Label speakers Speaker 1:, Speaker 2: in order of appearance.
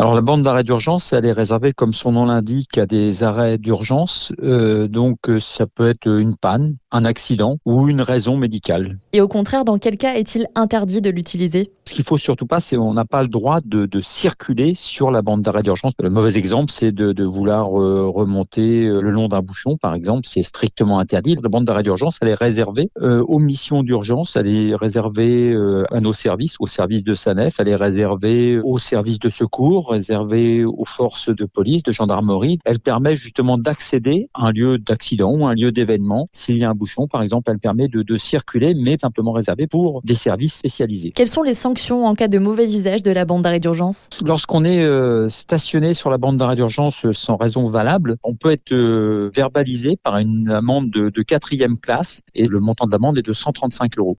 Speaker 1: Alors la bande d'arrêt d'urgence, elle est réservée, comme son nom l'indique, à des arrêts d'urgence. Euh, donc ça peut être une panne, un accident ou une raison médicale.
Speaker 2: Et au contraire, dans quel cas est-il interdit de l'utiliser?
Speaker 1: Ce qu'il faut surtout pas, c'est on n'a pas le droit de, de, circuler sur la bande d'arrêt d'urgence. Le mauvais exemple, c'est de, de, vouloir remonter le long d'un bouchon, par exemple. C'est strictement interdit. La bande d'arrêt d'urgence, elle est réservée euh, aux missions d'urgence. Elle est réservée euh, à nos services, au service de SANEF. Elle est réservée aux services de secours, réservée aux forces de police, de gendarmerie. Elle permet justement d'accéder à un lieu d'accident ou un lieu d'événement. S'il y a un bouchon, par exemple, elle permet de, de circuler, mais simplement réservée pour des services spécialisés.
Speaker 2: Quelles sont les sanctions en cas de mauvais usage de la bande d'arrêt d'urgence
Speaker 1: Lorsqu'on est euh, stationné sur la bande d'arrêt d'urgence sans raison valable, on peut être verbalisé par une amende de, de quatrième classe et le montant de l'amende est de 135 euros.